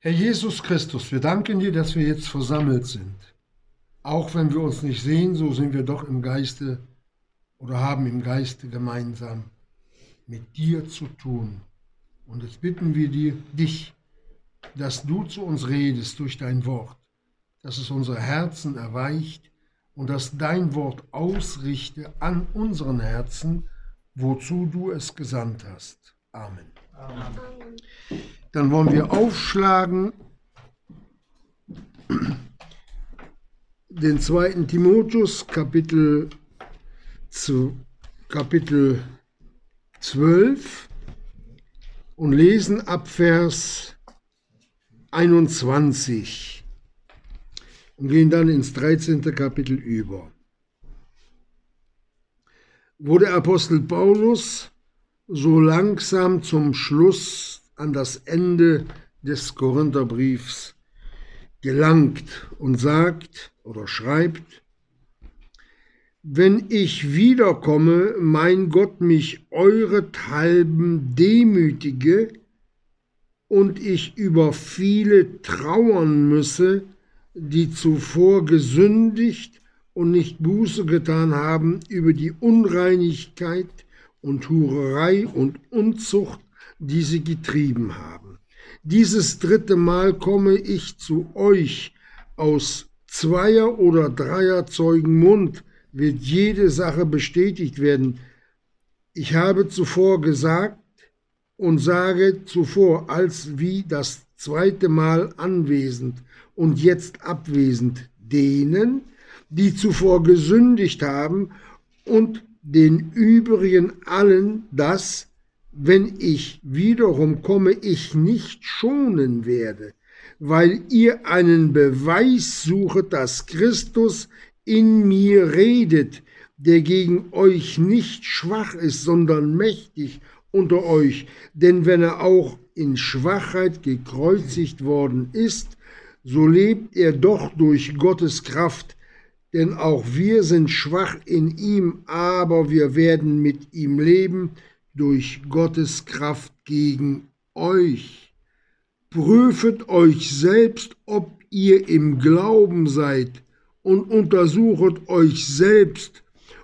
Herr Jesus Christus, wir danken dir, dass wir jetzt versammelt sind. Auch wenn wir uns nicht sehen, so sind wir doch im Geiste oder haben im Geiste gemeinsam mit dir zu tun. Und jetzt bitten wir dir, dich, dass du zu uns redest durch dein Wort, dass es unsere Herzen erweicht und dass dein Wort ausrichte an unseren Herzen, wozu du es gesandt hast. Amen. Amen. Dann wollen wir aufschlagen den zweiten Timotheus, Kapitel, zu, Kapitel 12 und lesen ab Vers 21 und gehen dann ins 13. Kapitel über. Wo der Apostel Paulus so langsam zum Schluss an das Ende des Korintherbriefs gelangt und sagt oder schreibt, wenn ich wiederkomme, mein Gott mich eurethalben demütige und ich über viele trauern müsse, die zuvor gesündigt und nicht Buße getan haben über die Unreinigkeit und Hurerei und Unzucht die sie getrieben haben. Dieses dritte Mal komme ich zu euch aus zweier oder dreier Zeugen Mund wird jede Sache bestätigt werden. Ich habe zuvor gesagt und sage zuvor als wie das zweite Mal anwesend und jetzt abwesend denen, die zuvor gesündigt haben und den übrigen allen das, wenn ich wiederum komme, ich nicht schonen werde, weil ihr einen Beweis suchet, dass Christus in mir redet, der gegen euch nicht schwach ist, sondern mächtig unter euch. Denn wenn er auch in Schwachheit gekreuzigt worden ist, so lebt er doch durch Gottes Kraft. Denn auch wir sind schwach in ihm, aber wir werden mit ihm leben durch Gottes Kraft gegen euch. Prüfet euch selbst, ob ihr im Glauben seid und untersuchet euch selbst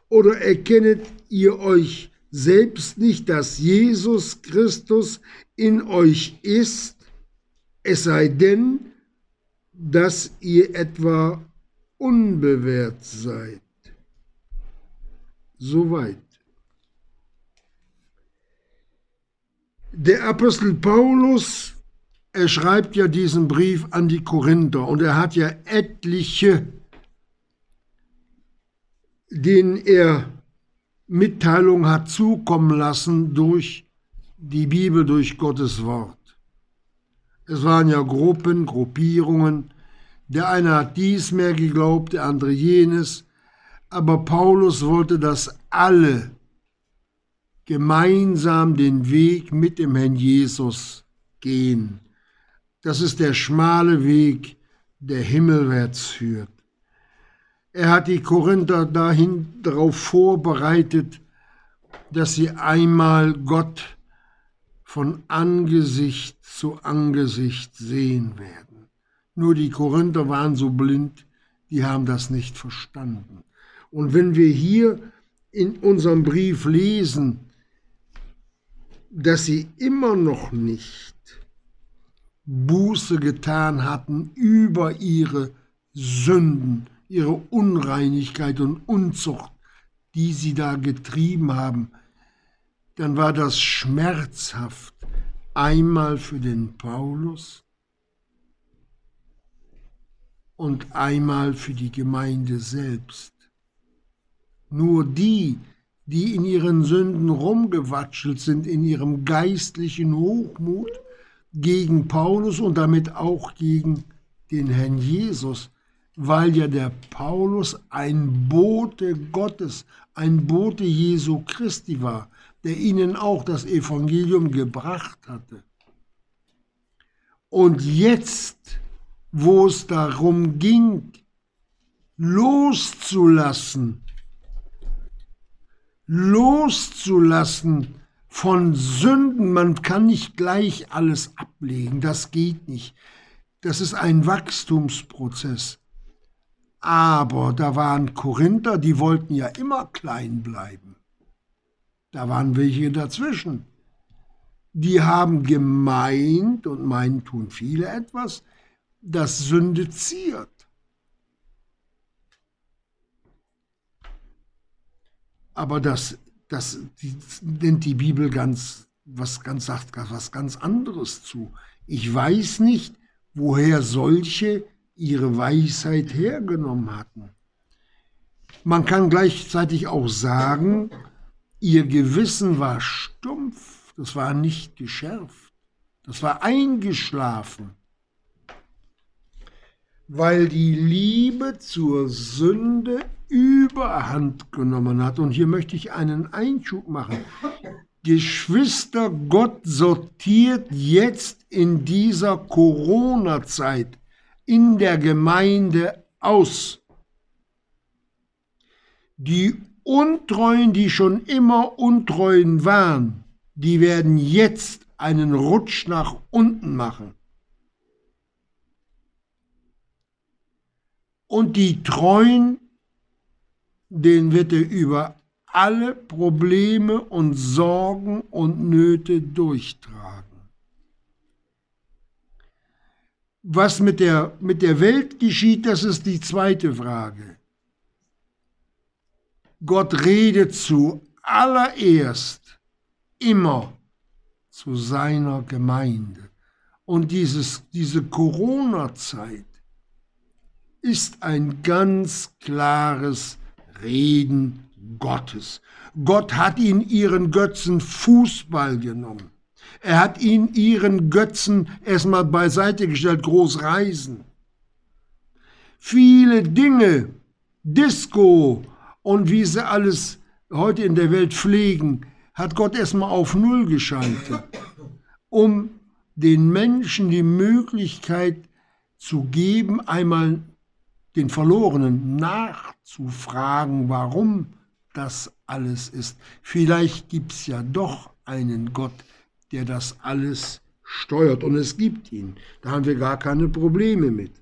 oder erkennet ihr euch selbst nicht, dass Jesus Christus in euch ist, es sei denn, dass ihr etwa unbewährt seid. Soweit. Der Apostel Paulus, er schreibt ja diesen Brief an die Korinther und er hat ja etliche, denen er Mitteilung hat zukommen lassen durch die Bibel, durch Gottes Wort. Es waren ja Gruppen, Gruppierungen. Der eine hat dies mehr geglaubt, der andere jenes. Aber Paulus wollte, dass alle gemeinsam den Weg mit dem Herrn Jesus gehen. Das ist der schmale Weg, der himmelwärts führt. Er hat die Korinther dahin darauf vorbereitet, dass sie einmal Gott von Angesicht zu Angesicht sehen werden. Nur die Korinther waren so blind, die haben das nicht verstanden. Und wenn wir hier in unserem Brief lesen, dass sie immer noch nicht Buße getan hatten über ihre Sünden, ihre Unreinigkeit und Unzucht, die sie da getrieben haben, dann war das schmerzhaft einmal für den Paulus und einmal für die Gemeinde selbst. Nur die, die in ihren Sünden rumgewatschelt sind, in ihrem geistlichen Hochmut gegen Paulus und damit auch gegen den Herrn Jesus, weil ja der Paulus ein Bote Gottes, ein Bote Jesu Christi war, der ihnen auch das Evangelium gebracht hatte. Und jetzt, wo es darum ging, loszulassen, loszulassen von Sünden. Man kann nicht gleich alles ablegen, das geht nicht. Das ist ein Wachstumsprozess. Aber da waren Korinther, die wollten ja immer klein bleiben. Da waren welche dazwischen. Die haben gemeint, und meinen tun viele etwas, dass Sünde ziert. Aber das, das die, nennt die Bibel ganz, was ganz sagt, was ganz anderes zu. Ich weiß nicht, woher solche ihre Weisheit hergenommen hatten. Man kann gleichzeitig auch sagen, ihr Gewissen war stumpf, das war nicht geschärft, das war eingeschlafen, weil die Liebe zur Sünde überhand genommen hat. Und hier möchte ich einen Einschub machen. Geschwister, Gott sortiert jetzt in dieser Corona-Zeit in der Gemeinde aus. Die Untreuen, die schon immer Untreuen waren, die werden jetzt einen Rutsch nach unten machen. Und die Treuen, den wird er über alle Probleme und Sorgen und Nöte durchtragen. Was mit der, mit der Welt geschieht, das ist die zweite Frage. Gott redet zuallererst immer zu seiner Gemeinde. Und dieses, diese Corona-Zeit ist ein ganz klares Reden Gottes. Gott hat ihn ihren Götzen Fußball genommen. Er hat ihn ihren Götzen erstmal beiseite gestellt, groß reisen. Viele Dinge, Disco und wie sie alles heute in der Welt pflegen, hat Gott erstmal auf Null geschaltet, um den Menschen die Möglichkeit zu geben, einmal den Verlorenen nachzufragen, warum das alles ist. Vielleicht gibt es ja doch einen Gott, der das alles steuert. Und es gibt ihn. Da haben wir gar keine Probleme mit.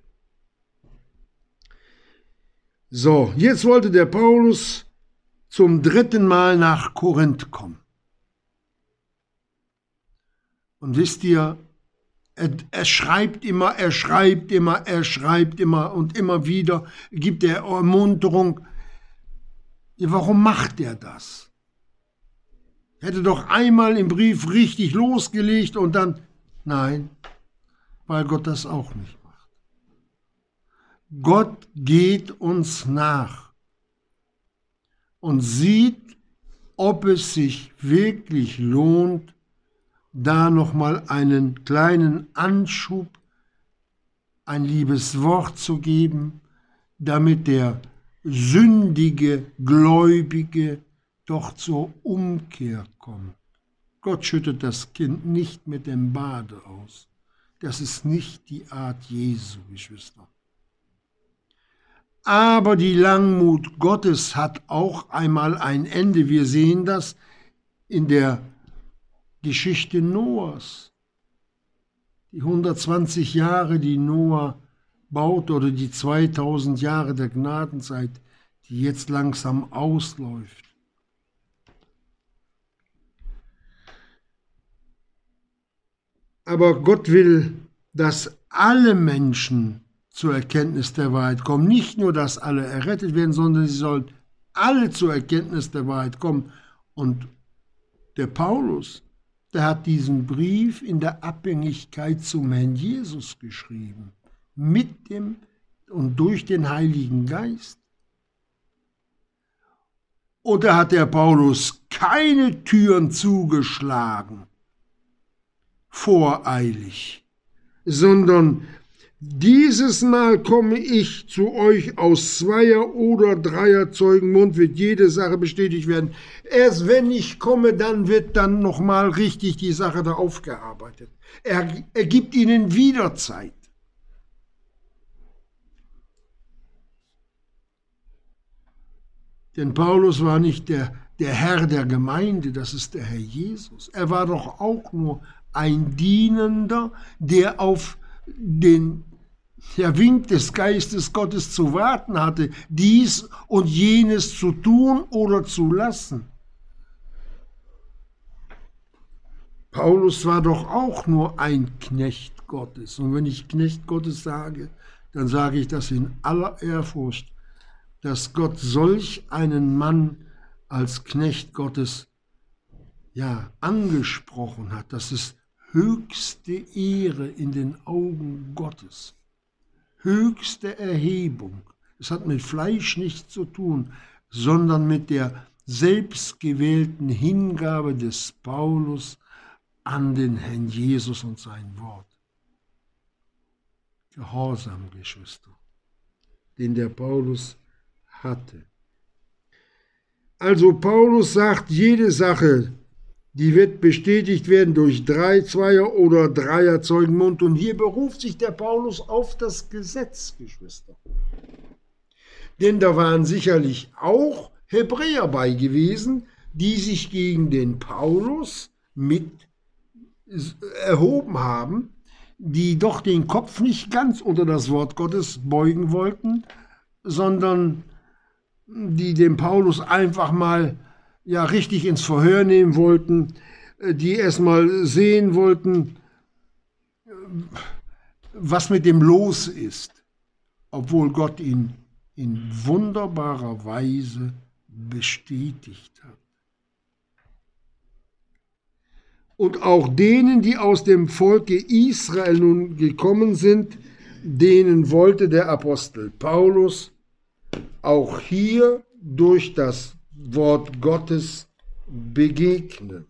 So, jetzt wollte der Paulus zum dritten Mal nach Korinth kommen. Und wisst ihr, er, er, schreibt immer, er schreibt immer, er schreibt immer und immer wieder gibt er Ermunterung. Warum macht er das? Hätte doch einmal im Brief richtig losgelegt und dann, nein, weil Gott das auch nicht macht. Gott geht uns nach und sieht, ob es sich wirklich lohnt, da nochmal einen kleinen Anschub, ein liebes Wort zu geben, damit der sündige Gläubige doch zur Umkehr kommt. Gott schüttet das Kind nicht mit dem Bade aus. Das ist nicht die Art Jesu, Geschwister. Aber die Langmut Gottes hat auch einmal ein Ende. Wir sehen das in der Geschichte Noahs. Die 120 Jahre, die Noah baut, oder die 2000 Jahre der Gnadenzeit, die jetzt langsam ausläuft. Aber Gott will, dass alle Menschen zur Erkenntnis der Wahrheit kommen. Nicht nur, dass alle errettet werden, sondern sie sollen alle zur Erkenntnis der Wahrheit kommen. Und der Paulus, der hat diesen Brief in der Abhängigkeit zum Herrn Jesus geschrieben. Mit dem und durch den Heiligen Geist. Oder hat der Paulus keine Türen zugeschlagen? voreilig, sondern dieses Mal komme ich zu euch aus zweier oder dreier Zeugen Mund, wird jede Sache bestätigt werden. Erst wenn ich komme, dann wird dann nochmal richtig die Sache da aufgearbeitet. Er, er gibt ihnen wieder Zeit. Denn Paulus war nicht der, der Herr der Gemeinde, das ist der Herr Jesus. Er war doch auch nur ein Dienender, der auf den der Wink des Geistes Gottes zu warten hatte, dies und jenes zu tun oder zu lassen. Paulus war doch auch nur ein Knecht Gottes. Und wenn ich Knecht Gottes sage, dann sage ich das in aller Ehrfurcht, dass Gott solch einen Mann als Knecht Gottes ja angesprochen hat. Das ist höchste Ehre in den Augen Gottes, höchste Erhebung. Es hat mit Fleisch nichts zu tun, sondern mit der selbstgewählten Hingabe des Paulus an den Herrn Jesus und sein Wort. Gehorsam, Geschwister, den der Paulus hatte. Also Paulus sagt, jede Sache, die wird bestätigt werden durch drei Zweier oder Dreier Zeugenmund. Und hier beruft sich der Paulus auf das Gesetz, Geschwister. Denn da waren sicherlich auch Hebräer bei gewesen, die sich gegen den Paulus mit erhoben haben, die doch den Kopf nicht ganz unter das Wort Gottes beugen wollten, sondern die den Paulus einfach mal ja richtig ins Verhör nehmen wollten, äh, die erstmal sehen wollten, was mit dem los ist, obwohl Gott ihn in wunderbarer Weise bestätigt hat. Und auch denen, die aus dem Volke Israel nun gekommen sind, denen wollte der Apostel Paulus auch hier durch das Wort Gottes begegnen.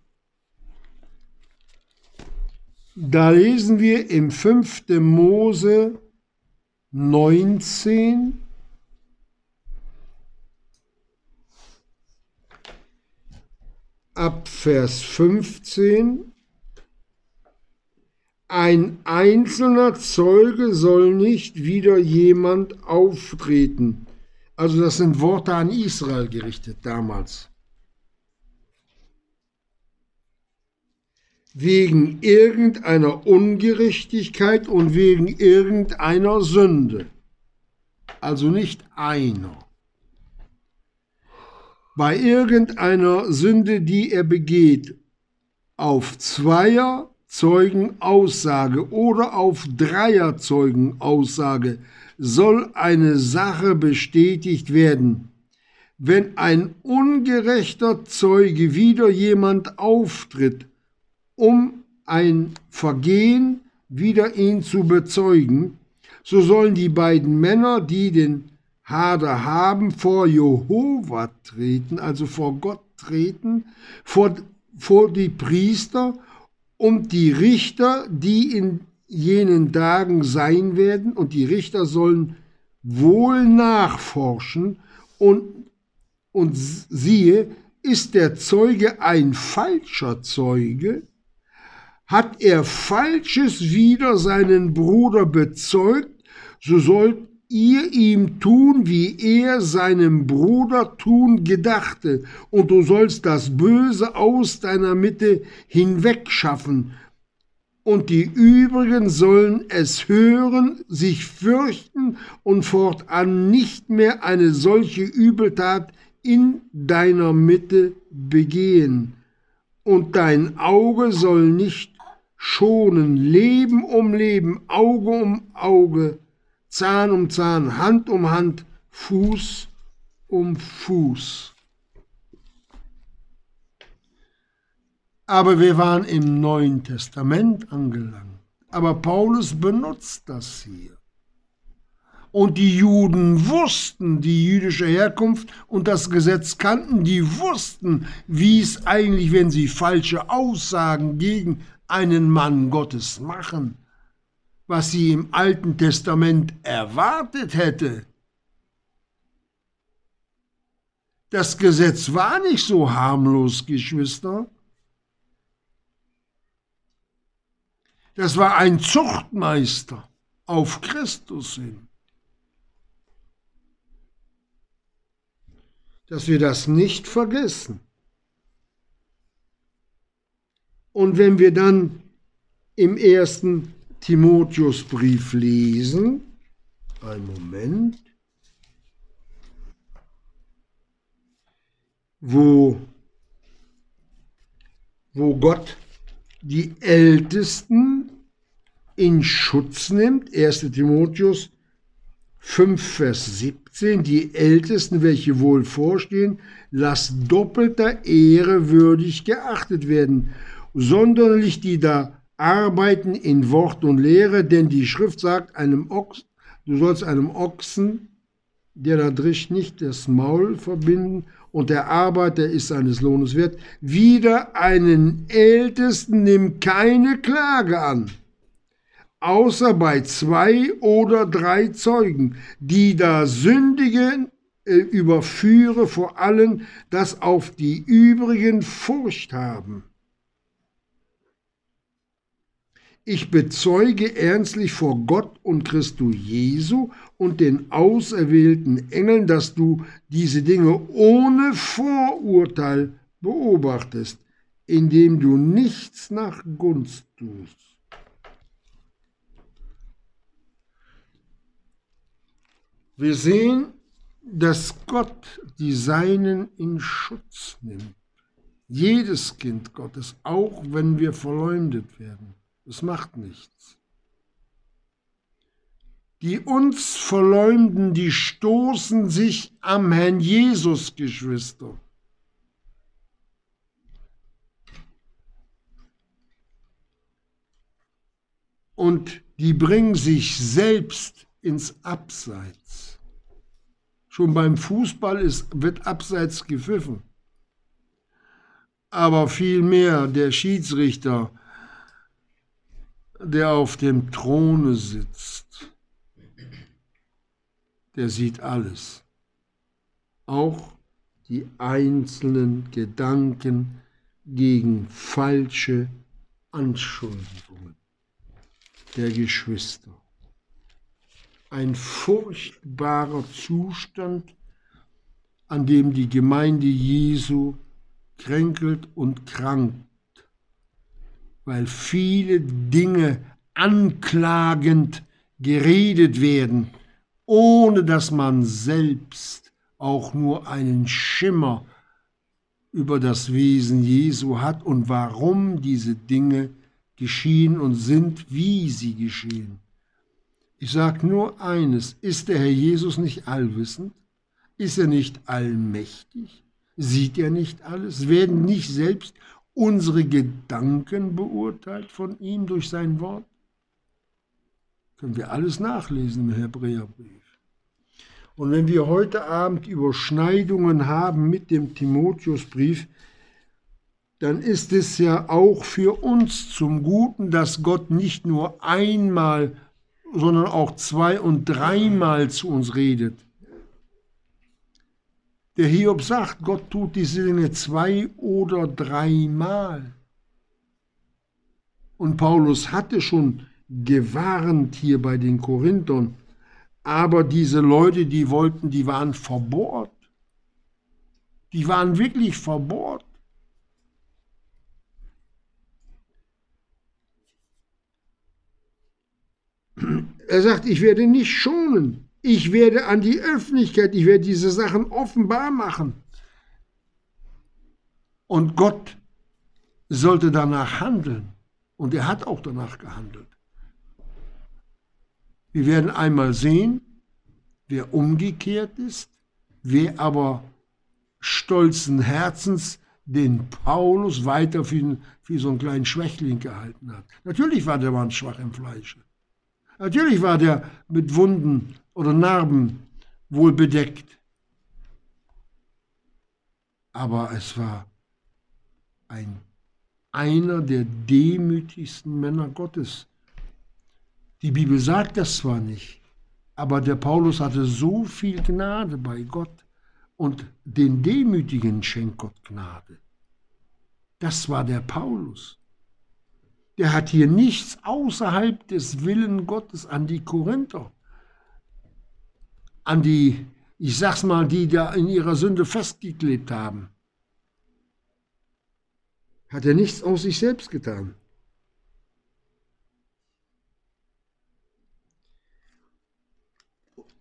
Da lesen wir im 5. Mose 19, ab Vers 15, ein einzelner Zeuge soll nicht wieder jemand auftreten, also das sind Worte an Israel gerichtet damals. Wegen irgendeiner Ungerechtigkeit und wegen irgendeiner Sünde. Also nicht einer. Bei irgendeiner Sünde, die er begeht, auf Zweier Zeugen Aussage oder auf Dreier Zeugen Aussage soll eine Sache bestätigt werden. Wenn ein ungerechter Zeuge wieder jemand auftritt, um ein Vergehen wieder ihn zu bezeugen, so sollen die beiden Männer, die den Hader haben, vor Jehova treten, also vor Gott treten, vor, vor die Priester und die Richter, die in jenen Tagen sein werden, und die Richter sollen wohl nachforschen, und, und siehe, ist der Zeuge ein falscher Zeuge, hat er Falsches wider seinen Bruder bezeugt, so sollt ihr ihm tun, wie er seinem Bruder tun gedachte, und du sollst das Böse aus deiner Mitte hinwegschaffen, und die übrigen sollen es hören, sich fürchten und fortan nicht mehr eine solche Übeltat in deiner Mitte begehen. Und dein Auge soll nicht schonen, Leben um Leben, Auge um Auge, Zahn um Zahn, Hand um Hand, Fuß um Fuß. Aber wir waren im Neuen Testament angelangt. Aber Paulus benutzt das hier. Und die Juden wussten die jüdische Herkunft und das Gesetz kannten, die wussten, wie es eigentlich, wenn sie falsche Aussagen gegen einen Mann Gottes machen, was sie im Alten Testament erwartet hätte. Das Gesetz war nicht so harmlos, Geschwister. Das war ein Zuchtmeister auf Christus hin. Dass wir das nicht vergessen. Und wenn wir dann im ersten Timotheusbrief lesen, Ein Moment. Wo, wo Gott die Ältesten in Schutz nimmt. 1. Timotheus 5, Vers 17. Die Ältesten, welche wohl vorstehen, lass doppelter Ehre würdig geachtet werden, sonderlich die da arbeiten in Wort und Lehre, denn die Schrift sagt einem Ochs, du sollst einem Ochsen, der da drischt, nicht das Maul verbinden und der Arbeiter ist seines Lohnes wert. Wieder einen Ältesten nimm keine Klage an, außer bei zwei oder drei Zeugen, die da sündigen äh, überführe vor allen, dass auf die übrigen Furcht haben. Ich bezeuge ernstlich vor Gott und Christus Jesu und den auserwählten Engeln, dass du diese Dinge ohne Vorurteil beobachtest, indem du nichts nach Gunst tust. Wir sehen, dass Gott die Seinen in Schutz nimmt. Jedes Kind Gottes, auch wenn wir verleumdet werden. Es macht nichts. Die uns verleumden, die stoßen sich am Herrn Jesus, Geschwister. Und die bringen sich selbst ins Abseits. Schon beim Fußball ist, wird Abseits gepfiffen. Aber vielmehr der Schiedsrichter der auf dem Throne sitzt, der sieht alles, auch die einzelnen Gedanken gegen falsche Anschuldigungen der Geschwister. Ein furchtbarer Zustand, an dem die Gemeinde Jesu kränkelt und krankt weil viele Dinge anklagend geredet werden, ohne dass man selbst auch nur einen Schimmer über das Wesen Jesu hat und warum diese Dinge geschehen und sind, wie sie geschehen. Ich sage nur eines, ist der Herr Jesus nicht allwissend? Ist er nicht allmächtig? Sieht er nicht alles? Werden nicht selbst unsere Gedanken beurteilt von ihm durch sein Wort? Können wir alles nachlesen im Hebräerbrief. Und wenn wir heute Abend Überschneidungen haben mit dem Timotheusbrief, dann ist es ja auch für uns zum Guten, dass Gott nicht nur einmal, sondern auch zwei und dreimal zu uns redet. Der Hiob sagt, Gott tut diese Dinge zwei oder dreimal. Und Paulus hatte schon gewarnt hier bei den Korinthern, aber diese Leute, die wollten, die waren verbohrt. Die waren wirklich verbohrt. Er sagt, ich werde nicht schonen. Ich werde an die Öffentlichkeit, ich werde diese Sachen offenbar machen. Und Gott sollte danach handeln. Und er hat auch danach gehandelt. Wir werden einmal sehen, wer umgekehrt ist, wer aber stolzen Herzens den Paulus weiter für, für so einen kleinen Schwächling gehalten hat. Natürlich war der Mann schwach im Fleische. Natürlich war der mit Wunden oder Narben wohl bedeckt. Aber es war ein, einer der demütigsten Männer Gottes. Die Bibel sagt das zwar nicht, aber der Paulus hatte so viel Gnade bei Gott und den Demütigen schenkt Gott Gnade. Das war der Paulus. Der hat hier nichts außerhalb des Willen Gottes an die Korinther an die, ich sag's mal, die da in ihrer Sünde festgeklebt haben. Hat er nichts aus sich selbst getan.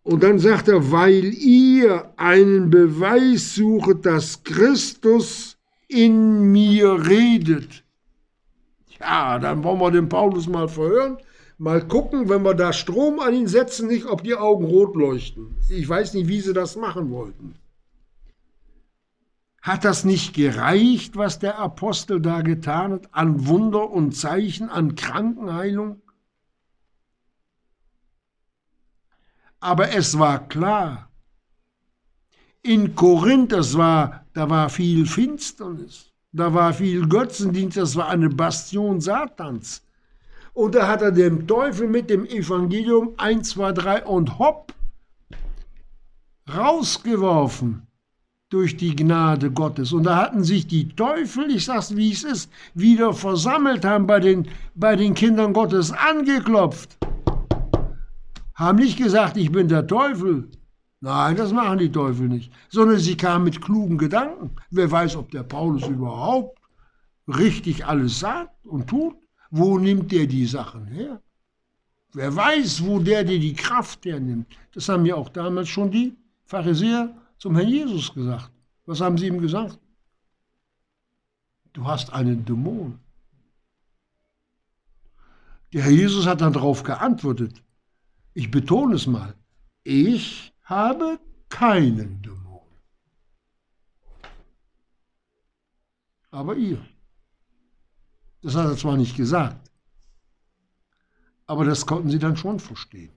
Und dann sagt er, weil ihr einen Beweis suchet, dass Christus in mir redet. Ja, dann wollen wir den Paulus mal verhören, mal gucken, wenn wir da Strom an ihn setzen, nicht, ob die Augen rot leuchten. Ich weiß nicht, wie sie das machen wollten. Hat das nicht gereicht, was der Apostel da getan hat, an Wunder und Zeichen, an Krankenheilung? Aber es war klar, in Korinth, das war, da war viel Finsternis, da war viel Götzendienst, das war eine Bastion Satans. Und da hat er dem Teufel mit dem Evangelium 1, 2, 3 und hopp rausgeworfen durch die Gnade Gottes. Und da hatten sich die Teufel, ich sag's wie es ist, wieder versammelt, haben bei den, bei den Kindern Gottes angeklopft. Haben nicht gesagt, ich bin der Teufel. Nein, das machen die Teufel nicht. Sondern sie kamen mit klugen Gedanken. Wer weiß, ob der Paulus überhaupt richtig alles sagt und tut. Wo nimmt der die Sachen her? Wer weiß, wo der dir die Kraft hernimmt. Das haben ja auch damals schon die Pharisäer zum Herrn Jesus gesagt. Was haben sie ihm gesagt? Du hast einen Dämon. Der Herr Jesus hat dann darauf geantwortet. Ich betone es mal. Ich habe keinen Dämon. Aber ihr. Das hat er zwar nicht gesagt, aber das konnten sie dann schon verstehen.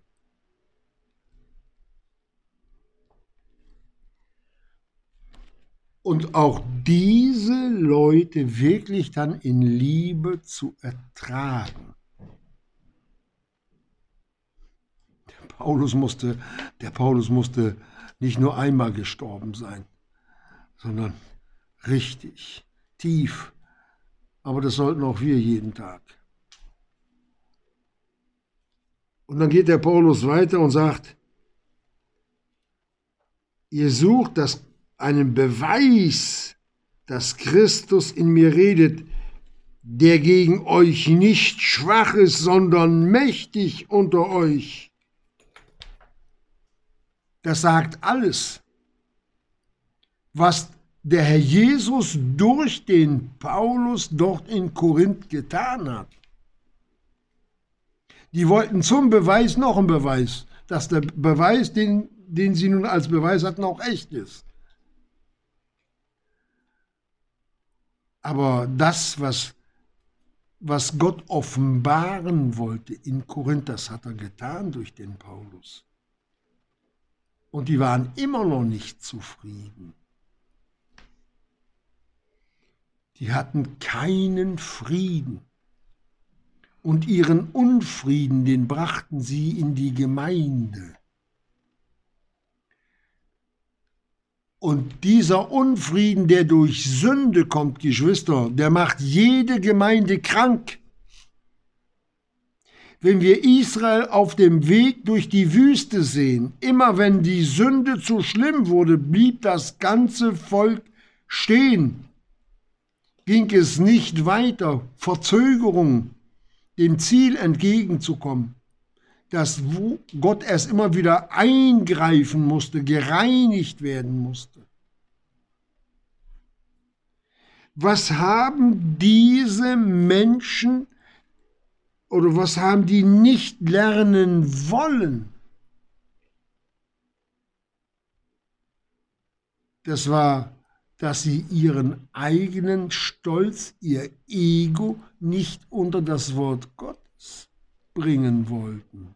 und auch diese Leute wirklich dann in Liebe zu ertragen. Der Paulus musste, der Paulus musste nicht nur einmal gestorben sein, sondern richtig, tief. Aber das sollten auch wir jeden Tag. Und dann geht der Paulus weiter und sagt, ihr sucht das einen Beweis, dass Christus in mir redet, der gegen euch nicht schwach ist, sondern mächtig unter euch. Das sagt alles, was der Herr Jesus durch den Paulus dort in Korinth getan hat. Die wollten zum Beweis noch einen Beweis, dass der Beweis, den, den sie nun als Beweis hatten, auch echt ist. Aber das, was, was Gott offenbaren wollte in Korinth, das hat er getan durch den Paulus. Und die waren immer noch nicht zufrieden. Die hatten keinen Frieden. Und ihren Unfrieden, den brachten sie in die Gemeinde. Und dieser Unfrieden, der durch Sünde kommt, Geschwister, der macht jede Gemeinde krank. Wenn wir Israel auf dem Weg durch die Wüste sehen, immer wenn die Sünde zu schlimm wurde, blieb das ganze Volk stehen. Ging es nicht weiter, Verzögerung, dem Ziel entgegenzukommen dass Gott erst immer wieder eingreifen musste, gereinigt werden musste. Was haben diese Menschen oder was haben die nicht lernen wollen? Das war, dass sie ihren eigenen Stolz, ihr Ego nicht unter das Wort Gottes bringen wollten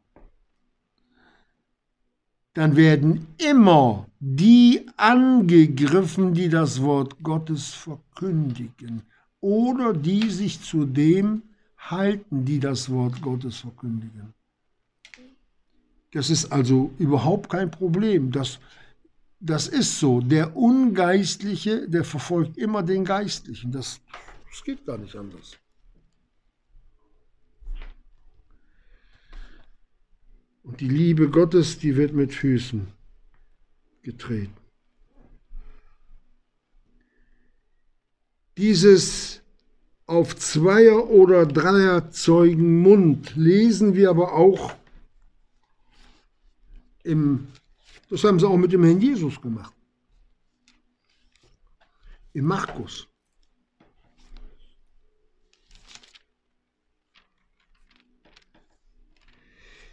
dann werden immer die angegriffen, die das Wort Gottes verkündigen oder die sich zu dem halten, die das Wort Gottes verkündigen. Das ist also überhaupt kein Problem. Das, das ist so. Der Ungeistliche, der verfolgt immer den Geistlichen. Das, das geht gar nicht anders. Und die Liebe Gottes, die wird mit Füßen getreten. Dieses auf Zweier- oder Dreier Zeugen Mund lesen wir aber auch Im, das haben sie auch mit dem Herrn Jesus gemacht. Im Markus.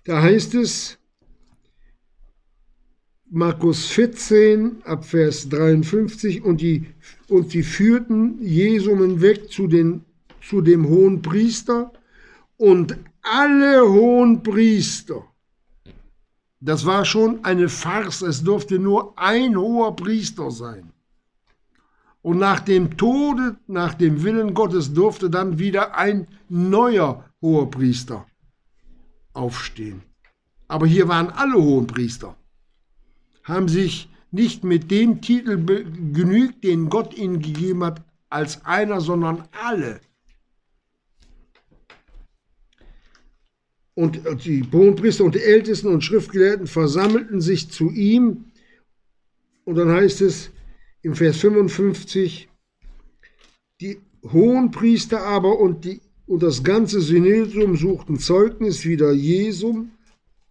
Da heißt es, Markus 14 ab Vers 53, und, die, und sie führten Jesum weg zu, den, zu dem hohen Priester und alle hohen Priester. Das war schon eine Farce, es durfte nur ein hoher Priester sein. Und nach dem Tode, nach dem Willen Gottes durfte dann wieder ein neuer hoher Priester aufstehen. Aber hier waren alle hohen Priester haben sich nicht mit dem Titel genügt, den Gott ihnen gegeben hat, als einer, sondern alle. Und die Hohenpriester und die Ältesten und Schriftgelehrten versammelten sich zu ihm. Und dann heißt es im Vers 55, die Hohenpriester aber und, die, und das ganze Synodium suchten Zeugnis wider Jesum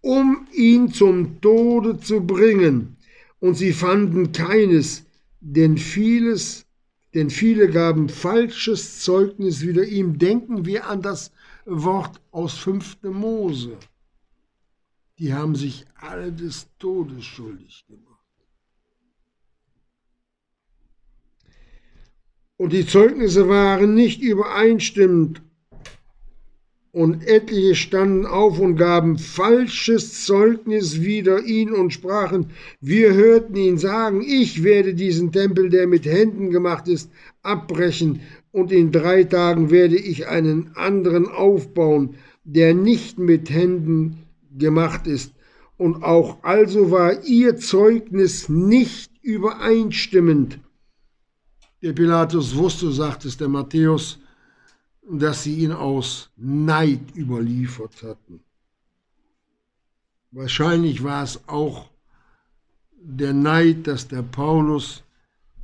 um ihn zum Tode zu bringen. Und sie fanden keines, denn vieles, denn viele gaben falsches Zeugnis wider ihm. Denken wir an das Wort aus 5. Mose. Die haben sich alle des Todes schuldig gemacht. Und die Zeugnisse waren nicht übereinstimmend und etliche standen auf und gaben falsches Zeugnis wider ihn und sprachen, wir hörten ihn sagen, ich werde diesen Tempel, der mit Händen gemacht ist, abbrechen, und in drei Tagen werde ich einen anderen aufbauen, der nicht mit Händen gemacht ist. Und auch also war ihr Zeugnis nicht übereinstimmend. Der Pilatus wusste, sagt es der Matthäus, dass sie ihn aus Neid überliefert hatten. Wahrscheinlich war es auch der Neid, dass der Paulus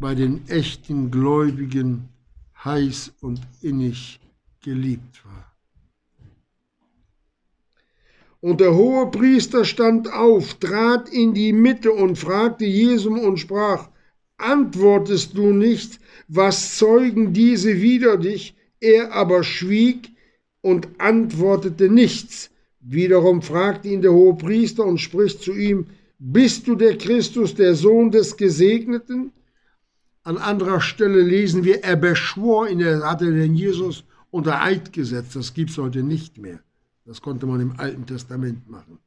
bei den echten Gläubigen heiß und innig geliebt war. Und der hohe Priester stand auf, trat in die Mitte und fragte Jesum und sprach, Antwortest du nicht, was zeugen diese wider dich? Er aber schwieg und antwortete nichts. Wiederum fragte ihn der hohe Priester und spricht zu ihm, bist du der Christus, der Sohn des Gesegneten? An anderer Stelle lesen wir, er beschwor, ihn, er hatte den Jesus unter Eid gesetzt. Das gibt es heute nicht mehr. Das konnte man im Alten Testament machen.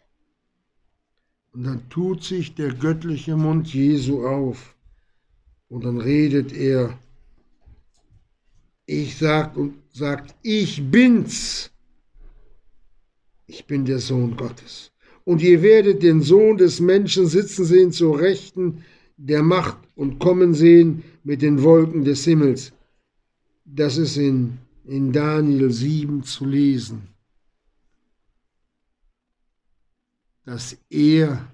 Und dann tut sich der göttliche Mund Jesu auf und dann redet er ich sagt und sagt, ich bin's. Ich bin der Sohn Gottes. Und ihr werdet den Sohn des Menschen sitzen sehen zur Rechten der Macht und kommen sehen mit den Wolken des Himmels. Das ist in, in Daniel 7 zu lesen. Dass er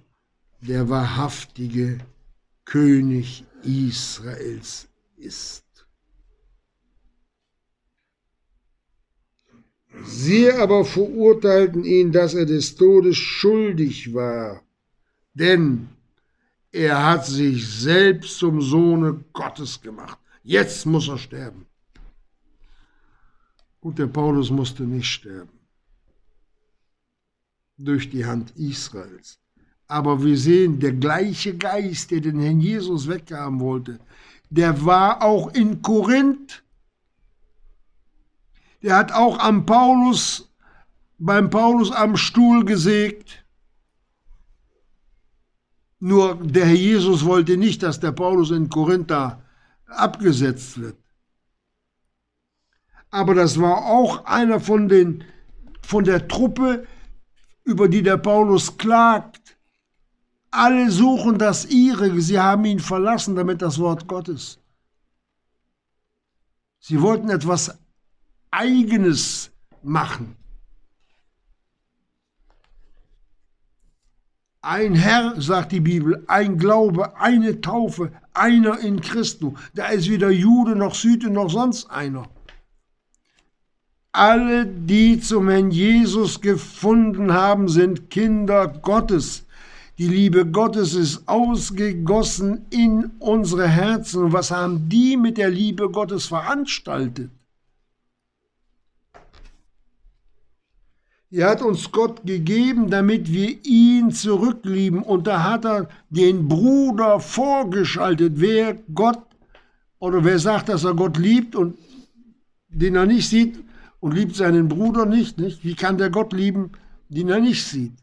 der wahrhaftige König Israels ist. Sie aber verurteilten ihn, dass er des Todes schuldig war, denn er hat sich selbst zum Sohne Gottes gemacht. Jetzt muss er sterben. Und der Paulus musste nicht sterben. Durch die Hand Israels. Aber wir sehen, der gleiche Geist, der den Herrn Jesus weghaben wollte, der war auch in Korinth der hat auch am Paulus, beim Paulus am Stuhl gesägt. Nur der Herr Jesus wollte nicht, dass der Paulus in Korinther abgesetzt wird. Aber das war auch einer von, den, von der Truppe, über die der Paulus klagt. Alle suchen das ihre, sie haben ihn verlassen, damit das Wort Gottes. Sie wollten etwas eigenes machen. Ein Herr, sagt die Bibel, ein Glaube, eine Taufe, einer in Christus. Da ist weder Jude noch Süde noch sonst einer. Alle, die zum Herrn Jesus gefunden haben, sind Kinder Gottes. Die Liebe Gottes ist ausgegossen in unsere Herzen. Und was haben die mit der Liebe Gottes veranstaltet? Er hat uns Gott gegeben, damit wir ihn zurücklieben. Und da hat er den Bruder vorgeschaltet. Wer Gott oder wer sagt, dass er Gott liebt und den er nicht sieht und liebt seinen Bruder nicht, nicht? Wie kann der Gott lieben, den er nicht sieht?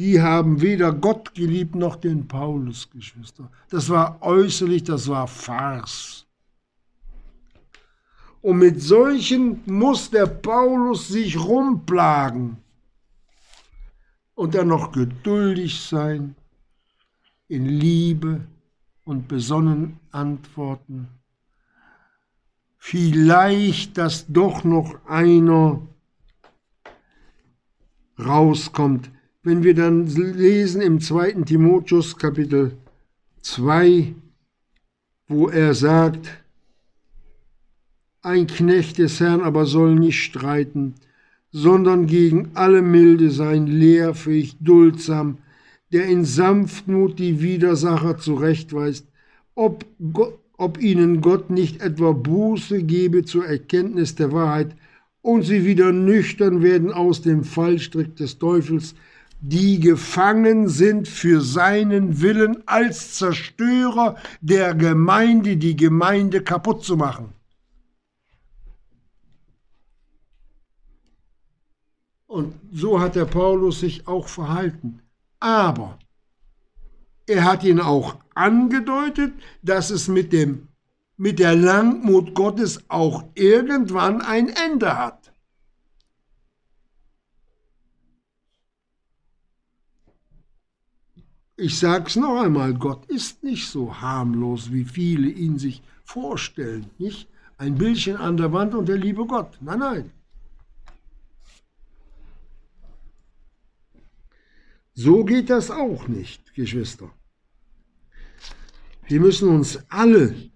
die haben weder Gott geliebt noch den Paulus, Geschwister. Das war äußerlich, das war Farce. Und mit solchen muss der Paulus sich rumplagen und dann noch geduldig sein, in Liebe und besonnen antworten. Vielleicht, dass doch noch einer rauskommt, wenn wir dann lesen im 2. Timotheus Kapitel 2, wo er sagt, ein Knecht des Herrn aber soll nicht streiten, sondern gegen alle Milde sein, lehrfähig, duldsam, der in Sanftmut die Widersacher zurechtweist, ob, ob ihnen Gott nicht etwa Buße gebe zur Erkenntnis der Wahrheit und sie wieder nüchtern werden aus dem Fallstrick des Teufels, die gefangen sind für seinen Willen als Zerstörer der Gemeinde, die Gemeinde kaputt zu machen. Und so hat der Paulus sich auch verhalten. Aber er hat ihn auch angedeutet, dass es mit, dem, mit der Langmut Gottes auch irgendwann ein Ende hat. Ich sag's noch einmal, Gott ist nicht so harmlos, wie viele ihn sich vorstellen, nicht? Ein Bildchen an der Wand und der liebe Gott. Nein, nein. So geht das auch nicht, Geschwister. Wir müssen uns alle,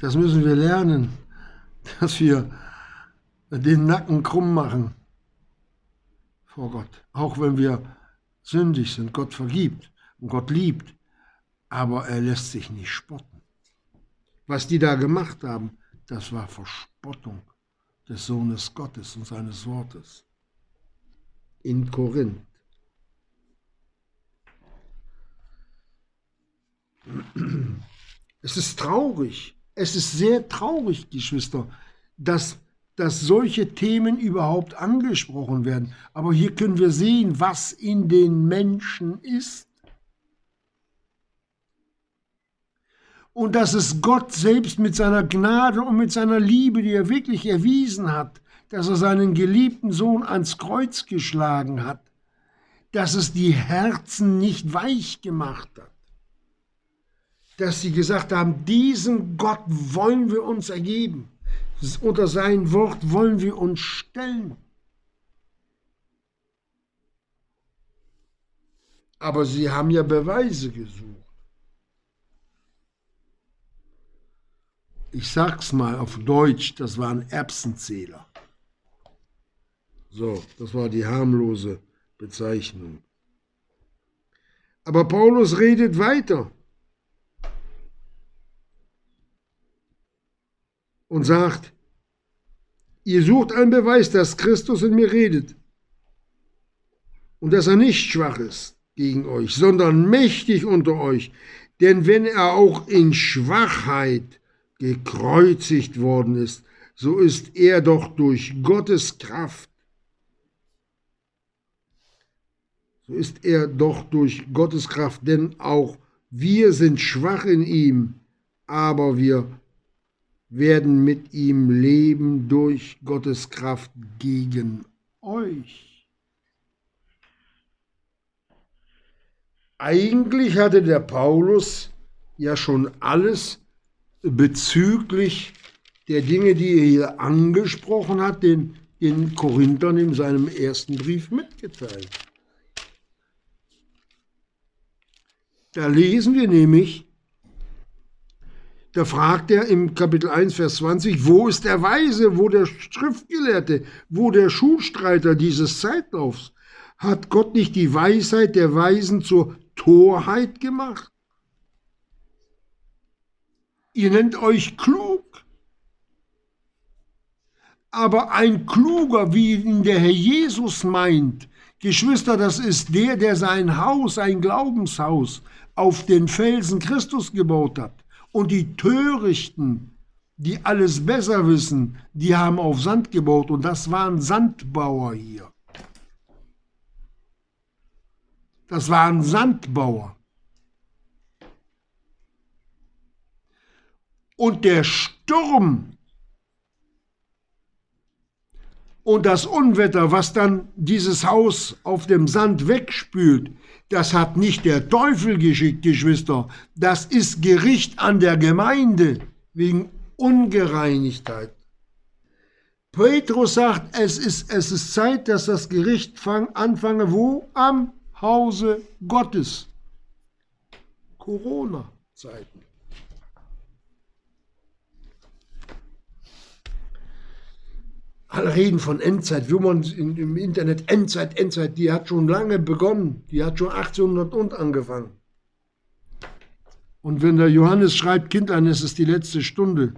das müssen wir lernen, dass wir den Nacken krumm machen vor Gott. Auch wenn wir sündig sind. Gott vergibt und Gott liebt, aber er lässt sich nicht spotten. Was die da gemacht haben, das war Verspottung des Sohnes Gottes und seines Wortes. In Korinth. Es ist traurig, es ist sehr traurig, Geschwister, dass dass solche Themen überhaupt angesprochen werden. Aber hier können wir sehen, was in den Menschen ist. Und dass es Gott selbst mit seiner Gnade und mit seiner Liebe, die er wirklich erwiesen hat, dass er seinen geliebten Sohn ans Kreuz geschlagen hat, dass es die Herzen nicht weich gemacht hat, dass sie gesagt haben, diesen Gott wollen wir uns ergeben unter sein Wort wollen wir uns stellen. Aber sie haben ja Beweise gesucht. Ich sag's mal auf Deutsch, das waren Erbsenzähler. So, das war die harmlose Bezeichnung. Aber Paulus redet weiter. Und sagt, ihr sucht einen Beweis, dass Christus in mir redet und dass er nicht schwach ist gegen euch, sondern mächtig unter euch. Denn wenn er auch in Schwachheit gekreuzigt worden ist, so ist er doch durch Gottes Kraft, so ist er doch durch Gottes Kraft, denn auch wir sind schwach in ihm, aber wir werden mit ihm leben durch Gottes Kraft gegen euch. Eigentlich hatte der Paulus ja schon alles bezüglich der Dinge, die er hier angesprochen hat, den, den Korinthern in seinem ersten Brief mitgeteilt. Da lesen wir nämlich, Da fragt er im Kapitel 1, Vers 20, wo ist der Weise, wo der Schriftgelehrte, wo der Schulstreiter dieses Zeitlaufs? Hat Gott nicht die Weisheit der Weisen zur Torheit gemacht? Ihr nennt euch klug. Aber ein Kluger, wie ihn der Herr Jesus meint, Geschwister, das ist der, der sein Haus, ein Glaubenshaus, auf den Felsen Christus gebaut hat. Und die Törichten, die alles besser wissen, die haben auf Sand gebaut. Und das waren Sandbauer hier. Das waren Sandbauer. Und der Sturm und das Unwetter, was dann dieses Haus auf dem Sand wegspült, das hat nicht der Teufel geschickt, Geschwister. Das ist Gericht an der Gemeinde wegen Ungereinigkeit. Petrus sagt, es ist, es ist Zeit, dass das Gericht fang, anfange, wo? Am Hause Gottes. Corona-Zeiten. Alle reden von Endzeit, wie man im Internet Endzeit, Endzeit, die hat schon lange begonnen. Die hat schon 1800 und angefangen. Und wenn der Johannes schreibt, Kindlein, es ist die letzte Stunde,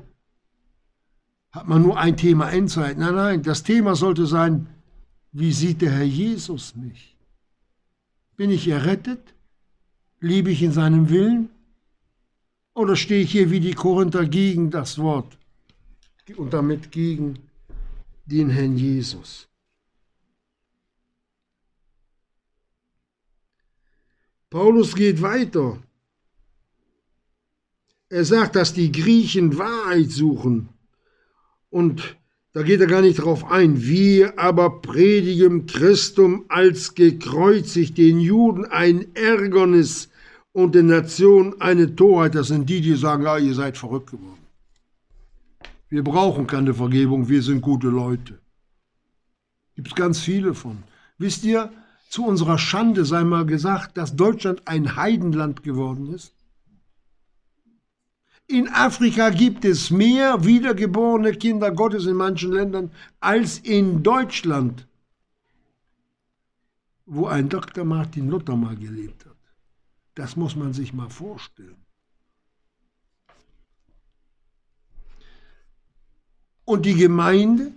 hat man nur ein Thema Endzeit. Nein, nein, das Thema sollte sein, wie sieht der Herr Jesus mich? Bin ich errettet? Liebe ich in seinem Willen? Oder stehe ich hier wie die Korinther gegen das Wort und damit gegen den Herrn Jesus. Paulus geht weiter. Er sagt, dass die Griechen Wahrheit suchen. Und da geht er gar nicht drauf ein. Wir aber predigen Christum als gekreuzigt, den Juden ein Ärgernis und den Nationen eine Torheit. Das sind die, die sagen, ah, ihr seid verrückt geworden. Wir brauchen keine Vergebung, wir sind gute Leute. Gibt es ganz viele von. Wisst ihr, zu unserer Schande sei mal gesagt, dass Deutschland ein Heidenland geworden ist? In Afrika gibt es mehr wiedergeborene Kinder Gottes in manchen Ländern als in Deutschland, wo ein Dr. Martin Luther mal gelebt hat. Das muss man sich mal vorstellen. Und die Gemeinde,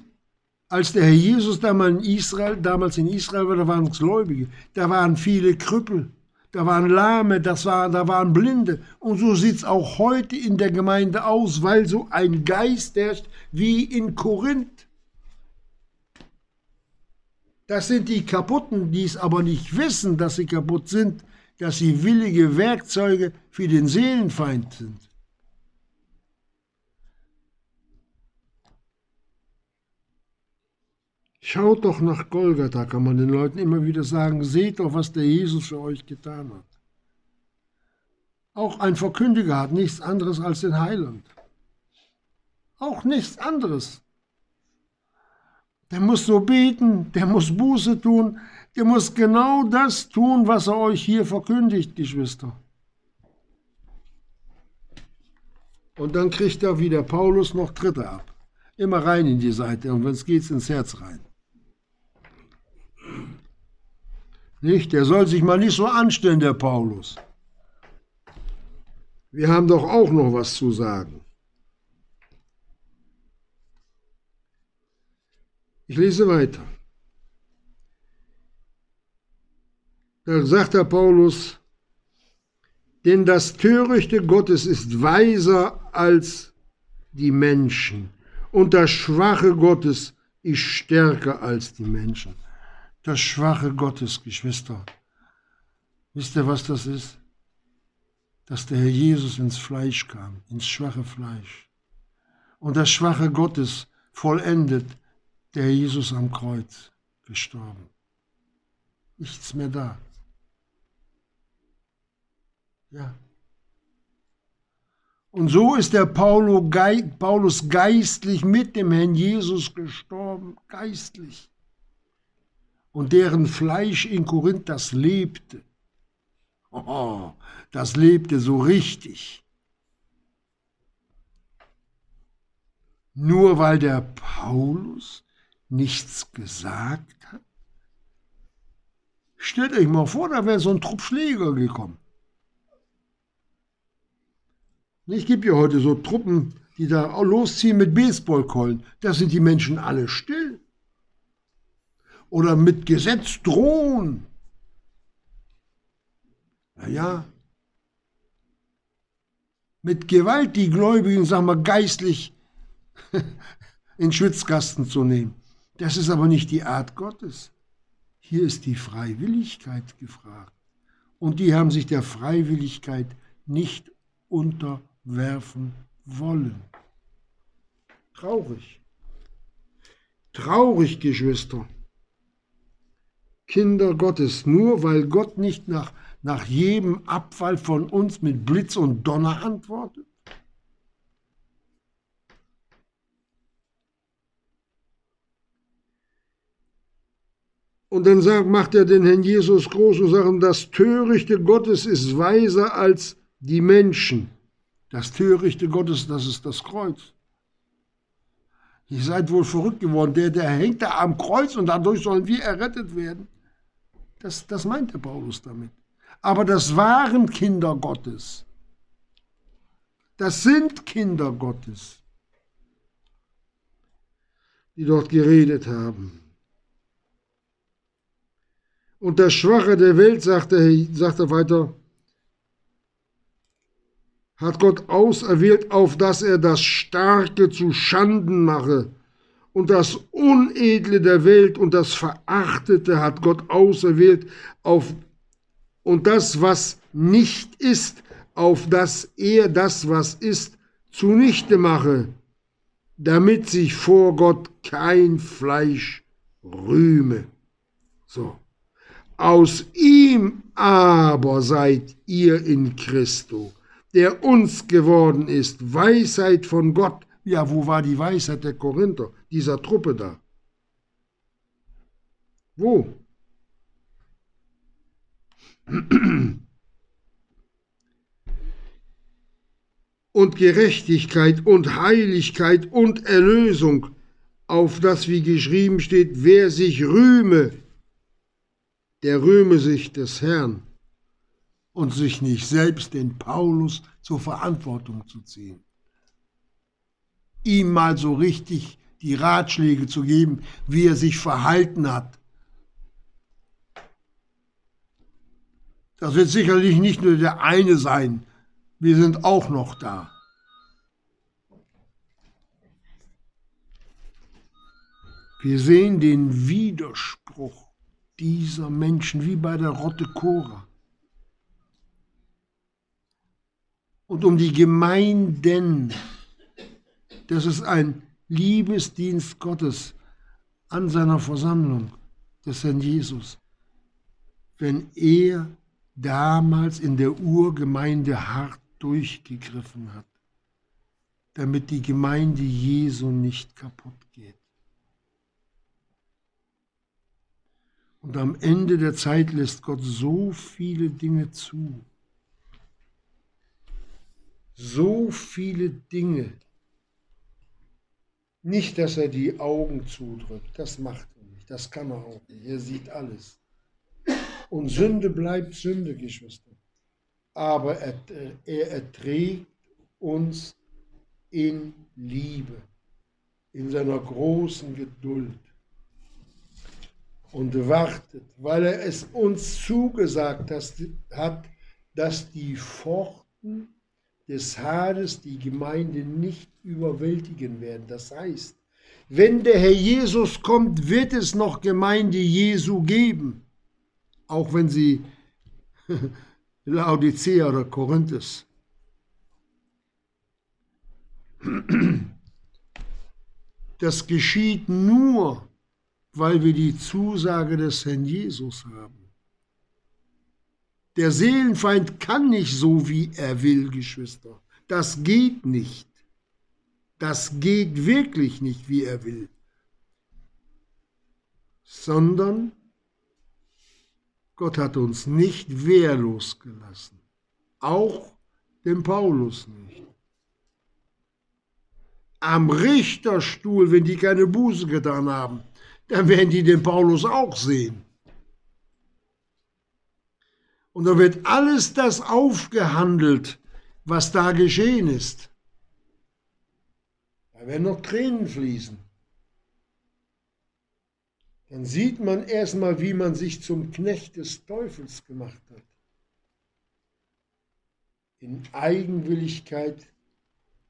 als der Herr Jesus damals in Israel, damals in Israel war, da waren Gläubige, da waren viele Krüppel, da waren Lahme, das war, da waren Blinde. Und so sieht es auch heute in der Gemeinde aus, weil so ein Geist herrscht wie in Korinth. Das sind die Kaputten, die es aber nicht wissen, dass sie kaputt sind, dass sie willige Werkzeuge für den Seelenfeind sind. Schaut doch nach Golgatha, kann man den Leuten immer wieder sagen. Seht doch, was der Jesus für euch getan hat. Auch ein Verkündiger hat nichts anderes als den Heiland. Auch nichts anderes. Der muss so beten, der muss Buße tun, der muss genau das tun, was er euch hier verkündigt, Geschwister. Und dann kriegt er wie der Paulus noch Dritte ab. Immer rein in die Seite und wenn es geht, ins Herz rein. Nicht? Der soll sich mal nicht so anstellen, der Paulus. Wir haben doch auch noch was zu sagen. Ich lese weiter. Da sagt der Paulus, denn das Törichte Gottes ist weiser als die Menschen und das Schwache Gottes ist stärker als die Menschen das schwache Gottes, Geschwister. Wisst ihr, was das ist? Dass der Herr Jesus ins Fleisch kam, ins schwache Fleisch. Und das schwache Gottes vollendet der Herr Jesus am Kreuz gestorben. Nichts mehr da. Ja. Und so ist der Paulus geistlich mit dem Herrn Jesus gestorben, geistlich und deren Fleisch in Korinth das lebte. Oh, das lebte so richtig. Nur weil der Paulus nichts gesagt hat? Stellt euch mal vor, da wäre so ein Trupp Schläger gekommen. Ich gebe ja heute so Truppen, die da losziehen mit Baseballkeulen. Da sind die Menschen alle still. Oder mit Gesetz drohen. Naja, mit Gewalt die Gläubigen, sagen wir, geistlich in Schwitzkasten zu nehmen. Das ist aber nicht die Art Gottes. Hier ist die Freiwilligkeit gefragt. Und die haben sich der Freiwilligkeit nicht unterwerfen wollen. Traurig. Traurig, Geschwister. Kinder Gottes, nur weil Gott nicht nach nach jedem Abfall von uns mit Blitz und Donner antwortet? Und dann sagt, macht er den Herrn Jesus groß und sagt, das Törichte Gottes ist weiser als die Menschen. Das Törichte Gottes, das ist das Kreuz. Ihr seid wohl verrückt geworden. Der, der hängt da am Kreuz und dadurch sollen wir errettet werden. Das, das der Paulus damit aber das waren Kinder Gottes. Das sind Kinder Gottes, die dort geredet haben. Und der Schwache der Welt, sagt er, sagt er weiter, hat Gott auserwählt, auf dass er das Starke zu Schanden mache. Und das Unedle der Welt und das Verachtete hat Gott auserwählt, auf und das, was nicht ist, auf das er das, was ist, zunichte mache, damit sich vor Gott kein Fleisch rühme. So. Aus ihm aber seid ihr in Christo, der uns geworden ist, Weisheit von Gott. Ja, wo war die Weisheit der Korinther, dieser Truppe da? Wo? und Gerechtigkeit und Heiligkeit und Erlösung, auf das wie geschrieben steht, wer sich rühme, der rühme sich des Herrn und sich nicht selbst den Paulus zur Verantwortung zu ziehen. Ihm mal so richtig die Ratschläge zu geben, wie er sich verhalten hat Das wird sicherlich nicht nur der eine sein. Wir sind auch noch da. Wir sehen den Widerspruch dieser Menschen wie bei der Rotte Cora. Und um die Gemeinden, das ist ein Liebesdienst Gottes an seiner Versammlung des Herrn Jesus, wenn er damals in der Urgemeinde hart durchgegriffen hat, damit die Gemeinde Jesu nicht kaputt geht. Und am Ende der Zeit lässt Gott so viele Dinge zu. So viele Dinge. Nicht, dass er die Augen zudrückt, das macht er nicht, das kann er auch nicht, er sieht alles. Und Sünde bleibt Sünde, Geschwister. Aber er, er erträgt uns in Liebe, in seiner großen Geduld und wartet, weil er es uns zugesagt hat, dass die Pforten des Hades die Gemeinde nicht überwältigen werden. Das heißt, wenn der Herr Jesus kommt, wird es noch Gemeinde Jesu geben auch wenn sie Laodicea oder Korinth. Das geschieht nur, weil wir die Zusage des Herrn Jesus haben. Der Seelenfeind kann nicht so, wie er will, Geschwister. Das geht nicht. Das geht wirklich nicht, wie er will. Sondern Gott hat uns nicht wehrlos gelassen, auch dem Paulus nicht. am Richterstuhl, wenn die keine Buße getan haben, dann werden die den Paulus auch sehen. Und da wird alles das aufgehandelt, was da geschehen ist. Da werden noch Tränen fließen. Dann sieht man erstmal, wie man sich zum Knecht des Teufels gemacht hat. In Eigenwilligkeit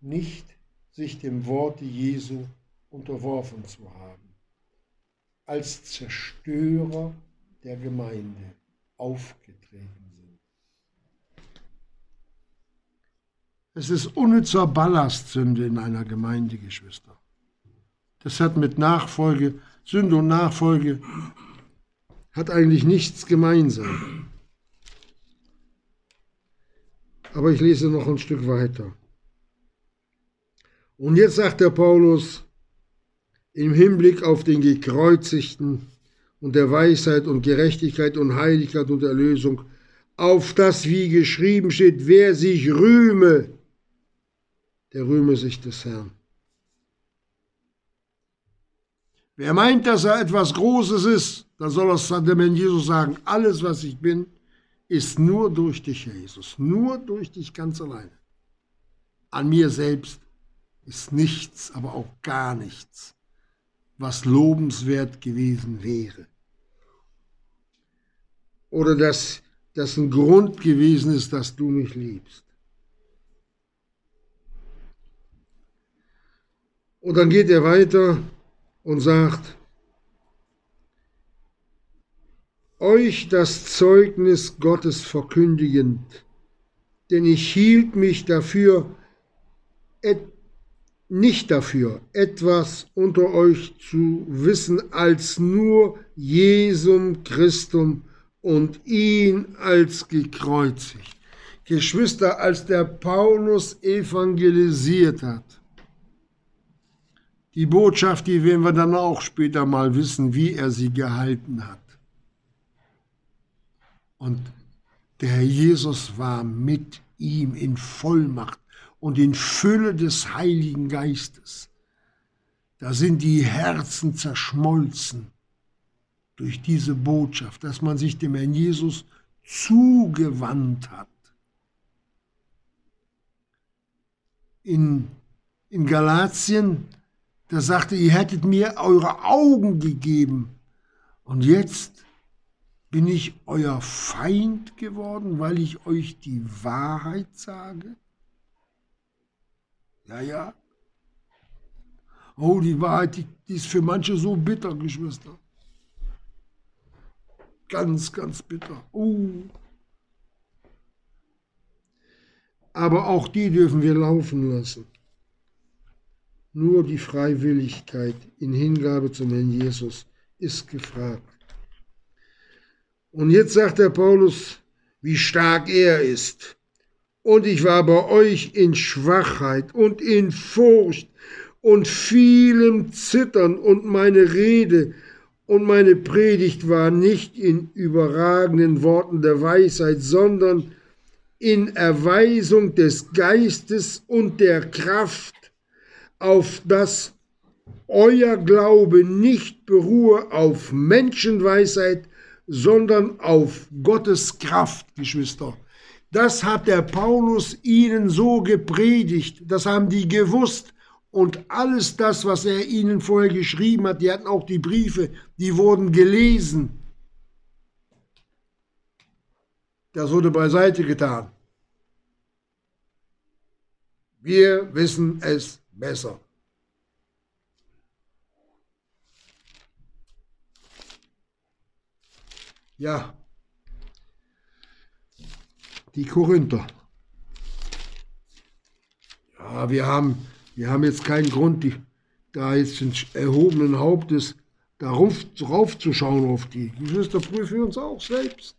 nicht sich dem Worte Jesu unterworfen zu haben, als Zerstörer der Gemeinde aufgetreten sind. Es ist unnützer Ballastsünde in einer Gemeinde, Geschwister. Das hat mit Nachfolge, Sünde und Nachfolge, hat eigentlich nichts gemeinsam. Aber ich lese noch ein Stück weiter. Und jetzt sagt der Paulus im Hinblick auf den Gekreuzigten und der Weisheit und Gerechtigkeit und Heiligkeit und Erlösung, auf das, wie geschrieben steht, wer sich rühme, der rühme sich des Herrn. Wer meint, dass er etwas Großes ist, dann soll es dem Herrn Jesus sagen, alles, was ich bin, ist nur durch dich, Jesus, nur durch dich ganz alleine. An mir selbst ist nichts, aber auch gar nichts, was lobenswert gewesen wäre oder dass das ein Grund gewesen ist, dass du mich liebst. Und dann geht er weiter und sagt, euch das Zeugnis Gottes verkündigend, denn ich hielt mich dafür, nicht dafür, etwas unter euch zu wissen als nur Jesum Christum und ihn als gekreuzigt. Geschwister, als der Paulus evangelisiert hat, die Botschaft, die werden wir dann auch später mal wissen, wie er sie gehalten hat. Und der Herr Jesus war mit ihm in Vollmacht und in Fülle des Heiligen Geistes. Da sind die Herzen zerschmolzen durch diese Botschaft, dass man sich dem Herrn Jesus zugewandt hat. In, in Galatien, da sagte, ihr hättet mir eure Augen gegeben und jetzt bin ich euer Feind geworden, weil ich euch die Wahrheit sage? Ja, ja. Oh, die Wahrheit, die, die ist für manche so bitter, Geschwister. Ganz, ganz bitter. Uh. Aber auch die dürfen wir laufen lassen. Nur die Freiwilligkeit in Hingabe zum Herrn Jesus ist gefragt. Und jetzt sagt der Paulus, wie stark er ist. Und ich war bei euch in Schwachheit und in Furcht und vielem Zittern und meine Rede und meine Predigt war nicht in überragenden Worten der Weisheit, sondern in Erweisung des Geistes und der Kraft, auf dass euer Glaube nicht beruhe auf Menschenweisheit, sondern auf Gottes Kraft, Geschwister. Das hat der Paulus ihnen so gepredigt, das haben die gewusst, und alles das, was er ihnen vorher geschrieben hat, die hatten auch die Briefe, die wurden gelesen. Das wurde beiseite getan. Wir wissen es besser. Ja, die Korinther. Ja, wir haben wir haben jetzt keinen Grund, die, da jetzt erhobenen Hauptes darauf raufzuschauen auf die. Geschwister, prüfen wir uns auch selbst.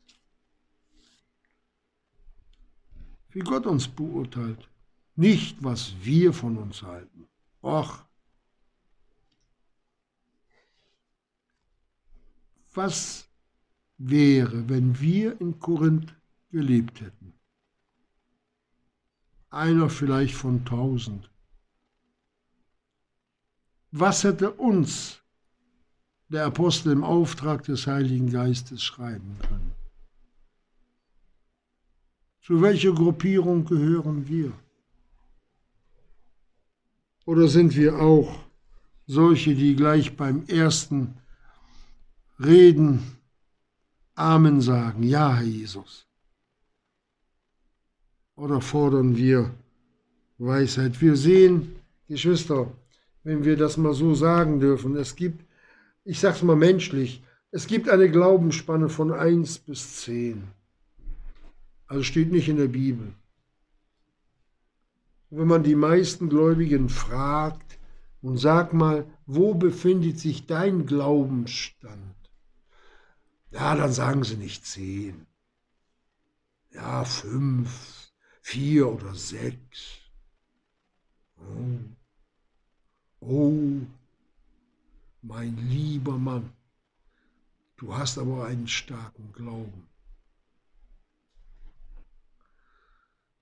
Wie Gott uns beurteilt. Nicht, was wir von uns halten. Och. Was wäre, wenn wir in Korinth gelebt hätten? Einer vielleicht von tausend Was hätte uns der Apostel im Auftrag des Heiligen Geistes schreiben können? Zu welcher Gruppierung gehören wir? Oder sind wir auch solche, die gleich beim ersten Reden Amen sagen, ja, Herr Jesus? Oder fordern wir Weisheit? Wir sehen, Geschwister, wenn wir das mal so sagen dürfen, es gibt, ich sag's mal menschlich, es gibt eine Glaubensspanne von 1 bis 10. Also steht nicht in der Bibel. Wenn man die meisten Gläubigen fragt und sagt mal, wo befindet sich dein Glaubensstand? Ja, dann sagen sie nicht zehn. Ja, fünf, vier oder sechs. Oh, oh mein lieber Mann, du hast aber einen starken Glauben.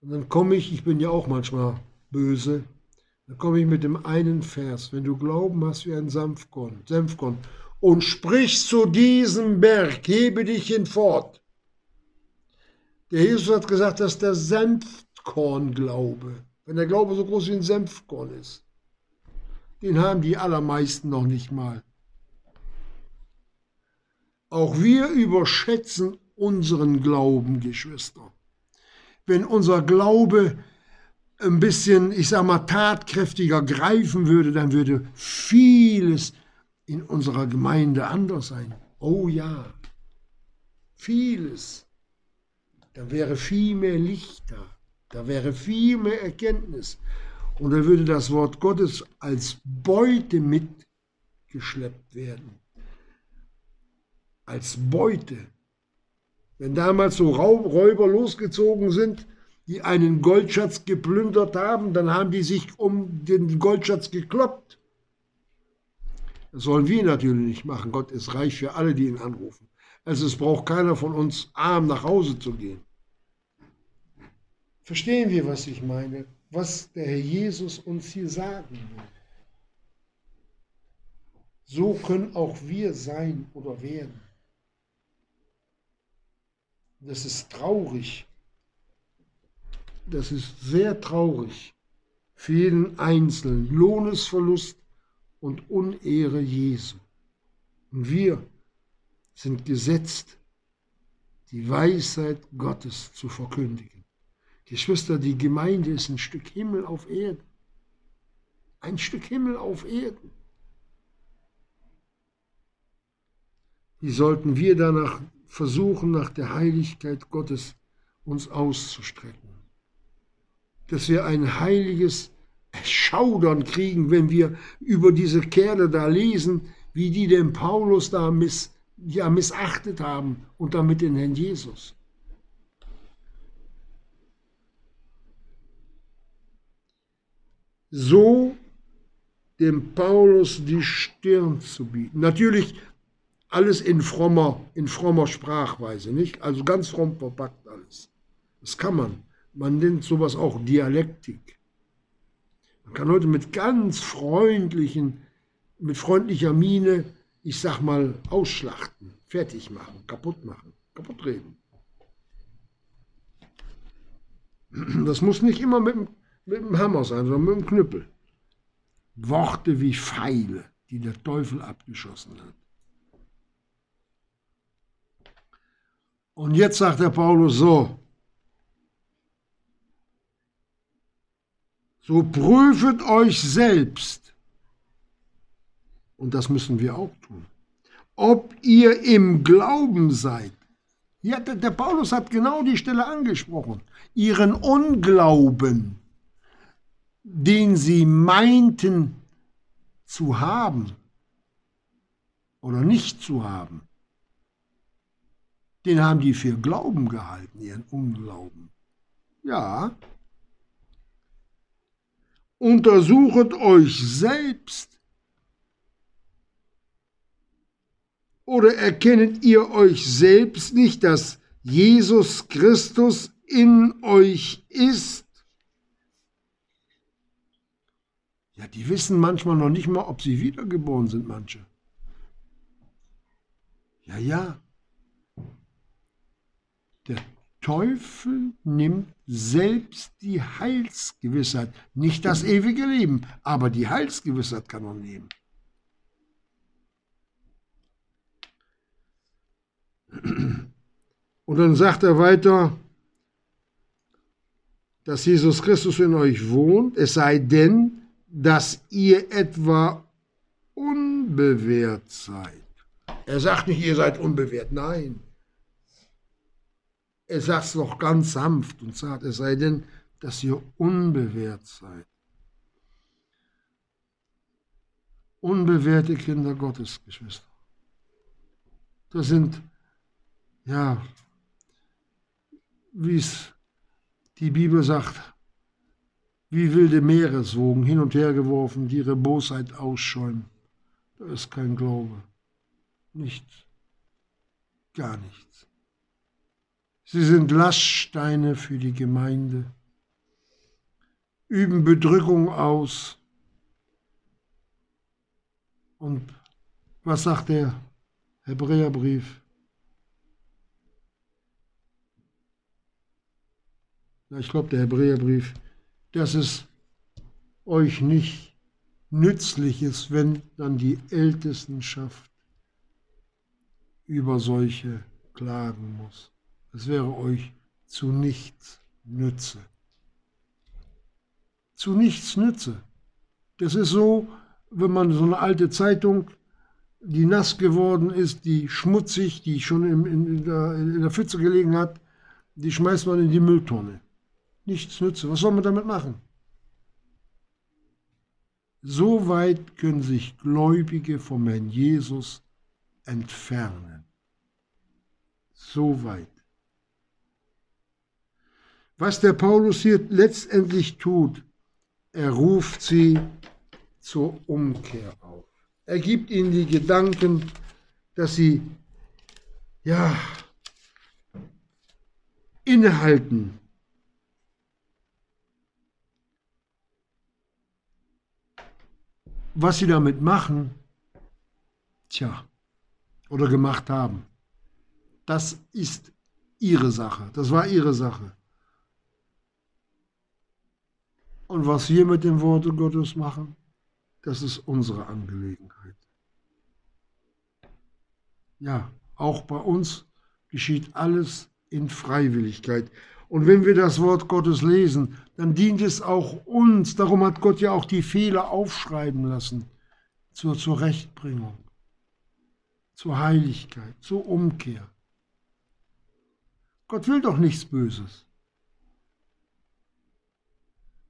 Und dann komme ich, ich bin ja auch manchmal böse, dann komme ich mit dem einen Vers, wenn du Glauben hast wie ein Senfkorn, Senfkorn und sprichst zu diesem Berg, hebe dich hinfort. Der Jesus hat gesagt, dass der Senfkorn-Glaube, wenn der Glaube so groß wie ein Senfkorn ist, den haben die allermeisten noch nicht mal. Auch wir überschätzen unseren Glauben, Geschwister wenn unser Glaube ein bisschen, ich sag mal, tatkräftiger greifen würde, dann würde vieles in unserer Gemeinde anders sein. Oh ja, vieles. Da wäre viel mehr Licht da, da wäre viel mehr Erkenntnis. Und da würde das Wort Gottes als Beute mitgeschleppt werden. Als Beute. Wenn damals so Räuber losgezogen sind, die einen Goldschatz geplündert haben, dann haben die sich um den Goldschatz gekloppt. Das sollen wir natürlich nicht machen. Gott ist reich für alle, die ihn anrufen. Also es braucht keiner von uns arm nach Hause zu gehen. Verstehen wir, was ich meine? Was der Herr Jesus uns hier sagen will. So können auch wir sein oder werden. Das ist traurig. Das ist sehr traurig für jeden Einzelnen. Lohnesverlust und Unehre Jesu. Und wir sind gesetzt, die Weisheit Gottes zu verkündigen. Geschwister, die Gemeinde ist ein Stück Himmel auf Erden. Ein Stück Himmel auf Erden. Wie sollten wir danach versuchen, nach der Heiligkeit Gottes uns auszustrecken. Dass wir ein heiliges Schaudern kriegen, wenn wir über diese Kerle da lesen, wie die den Paulus da miss, ja, missachtet haben und damit den Herrn Jesus. So dem Paulus die Stirn zu bieten. Natürlich alles in frommer, in frommer Sprachweise, nicht? Also ganz fromm verpackt alles. Das kann man. Man nennt sowas auch Dialektik. Man kann heute mit ganz freundlichen, mit freundlicher Miene, ich sag mal, ausschlachten, fertig machen, kaputt machen, kaputt reden. Das muss nicht immer mit, mit dem Hammer sein, sondern mit dem Knüppel. Worte wie Pfeile, die der Teufel abgeschossen hat. Und jetzt sagt der Paulus so, so prüfet euch selbst, und das müssen wir auch tun, ob ihr im Glauben seid. Ja, der, der Paulus hat genau die Stelle angesprochen. Ihren Unglauben, den sie meinten zu haben oder nicht zu haben den haben die für Glauben gehalten, ihren Unglauben. Ja. Untersuchet euch selbst. Oder erkennet ihr euch selbst nicht, dass Jesus Christus in euch ist? Ja, die wissen manchmal noch nicht mal, ob sie wiedergeboren sind, manche. Ja, ja. Der Teufel nimmt selbst die Heilsgewissheit, nicht das ewige Leben, aber die Heilsgewissheit kann er nehmen. Und dann sagt er weiter, dass Jesus Christus in euch wohnt, es sei denn, dass ihr etwa unbewehrt seid. Er sagt nicht, ihr seid unbewehrt, nein. Er sagt es noch ganz sanft und sagt, es sei denn, dass ihr unbewehrt seid. Unbewährte Kinder Gottes, Geschwister. Das sind, ja, wie es die Bibel sagt, wie wilde Meereswogen hin und her geworfen, die ihre Bosheit ausschäumen. Da ist kein Glaube. Nichts. Gar nichts. Sie sind Laststeine für die Gemeinde, üben Bedrückung aus. Und was sagt der Hebräerbrief? Ich glaube, der Hebräerbrief, dass es euch nicht nützlich ist, wenn dann die Ältestenschaft über solche klagen muss. Es wäre euch zu nichts nütze. Zu nichts nütze. Das ist so, wenn man so eine alte Zeitung, die nass geworden ist, die schmutzig, die schon in, in, der, in der Pfütze gelegen hat, die schmeißt man in die Mülltonne. Nichts nütze. Was soll man damit machen? So weit können sich Gläubige vom Herrn Jesus entfernen. So weit. Was der Paulus hier letztendlich tut, er ruft sie zur Umkehr auf. Er gibt ihnen die Gedanken, dass sie ja innehalten. Was sie damit machen, tja, oder gemacht haben, das ist ihre Sache. Das war ihre Sache. Und was wir mit dem Worte Gottes machen, das ist unsere Angelegenheit. Ja, auch bei uns geschieht alles in Freiwilligkeit. Und wenn wir das Wort Gottes lesen, dann dient es auch uns. Darum hat Gott ja auch die Fehler aufschreiben lassen zur Zurechtbringung, zur Heiligkeit, zur Umkehr. Gott will doch nichts Böses.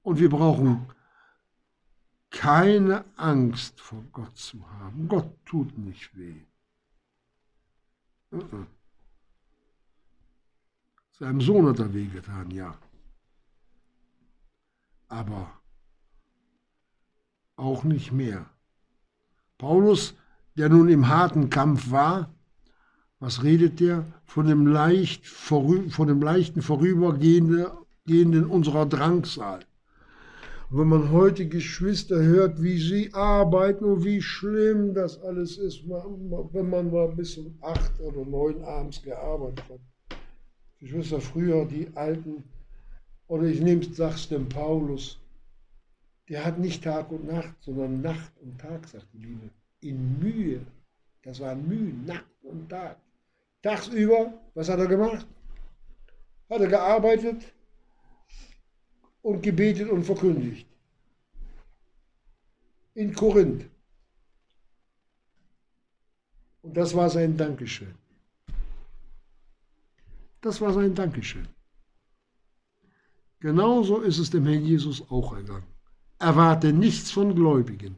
Und wir brauchen keine Angst vor Gott zu haben. Gott tut nicht weh. Uh Seinem Sohn hat er wehgetan, ja. Aber auch nicht mehr. Paulus, der nun im harten Kampf war, was redet der? Von dem, leicht, von dem leichten Vorübergehenden unserer Drangsal wenn man heute Geschwister hört, wie sie arbeiten und wie schlimm das alles ist, wenn man mal bis um acht oder neun abends gearbeitet hat. Geschwister, früher die Alten, oder ich nehme es, sag's dem Paulus, der hat nicht Tag und Nacht, sondern Nacht und Tag, sagt die Bibel, in Mühe. Das war Mühe, Nacht und Tag. Tagsüber, was hat er gemacht? Hat er gearbeitet, und gebetet und verkündigt. In Korinth. Und das war sein Dankeschön. Das war sein Dankeschön. Genauso ist es dem Herrn Jesus auch ergangen. Erwarte nichts von Gläubigen.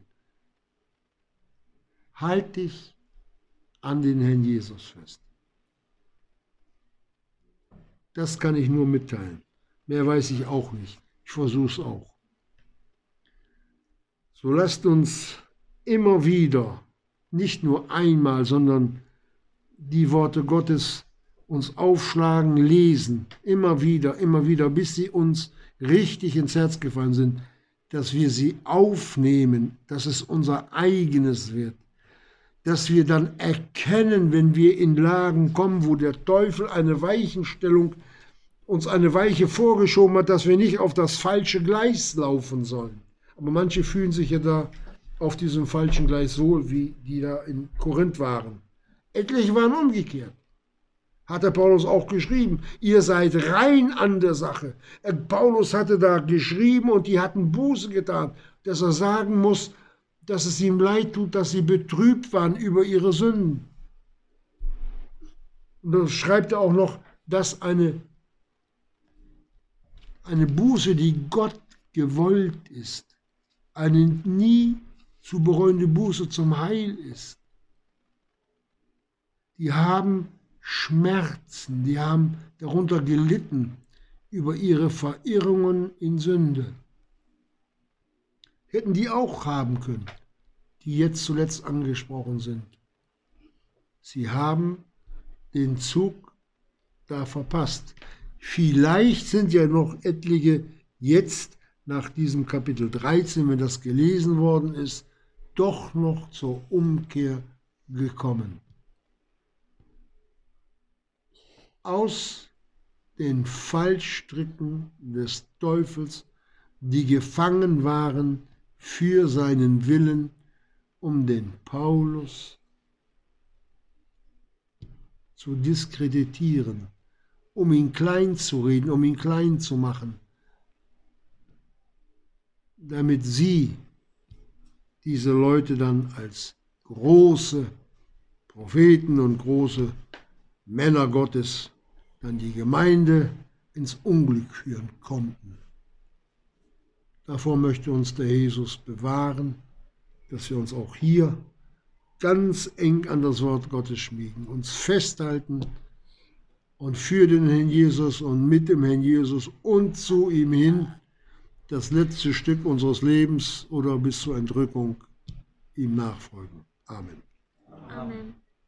Halt dich an den Herrn Jesus fest. Das kann ich nur mitteilen. Mehr weiß ich auch nicht. Ich versuche es auch. So lasst uns immer wieder, nicht nur einmal, sondern die Worte Gottes uns aufschlagen, lesen, immer wieder, immer wieder, bis sie uns richtig ins Herz gefallen sind. dass wir sie aufnehmen, dass es unser eigenes wird, dass wir dann erkennen, wenn wir in Lagen kommen, wo der Teufel eine Weichenstellung uns eine Weiche vorgeschoben hat, dass wir nicht auf das falsche Gleis laufen sollen. Aber manche fühlen sich ja da auf diesem falschen Gleis wohl, wie die da in Korinth waren. Etliche waren umgekehrt. Hat der Paulus auch geschrieben. Ihr seid rein an der Sache. Äh, Paulus hatte da geschrieben und die hatten Buße getan, dass er sagen muss, dass es ihm leid tut, dass sie betrübt waren über ihre Sünden. Und dann schreibt er auch noch, dass eine, eine Buße, die Gott gewollt ist, eine nie zu bereuende Buße zum Heil ist. Die haben Schmerzen, die haben darunter gelitten über ihre Verirrungen in Sünde. Hätten die auch haben können, die jetzt zuletzt angesprochen sind. Sie haben den Zug da verpasst. Vielleicht sind ja noch etliche jetzt nach diesem Kapitel 13, wenn das gelesen worden ist, doch noch zur Umkehr gekommen. Aus den Fallstricken des Teufels, die gefangen waren für seinen Willen, um den Paulus zu diskreditieren, um ihn klein zu reden, um ihn klein zu machen, damit sie diese Leute dann als große Propheten und große Männer Gottes dann die Gemeinde ins Unglück führen konnten. Davor möchte uns der Jesus bewahren, dass wir uns auch hier ganz eng an das Wort Gottes schmiegen, uns festhalten und für den Herrn Jesus und mit dem Herrn Jesus und zu ihm hin das letzte Stück unseres Lebens oder bis zur Entrückung ihm nachfolgen. Amen. Amen.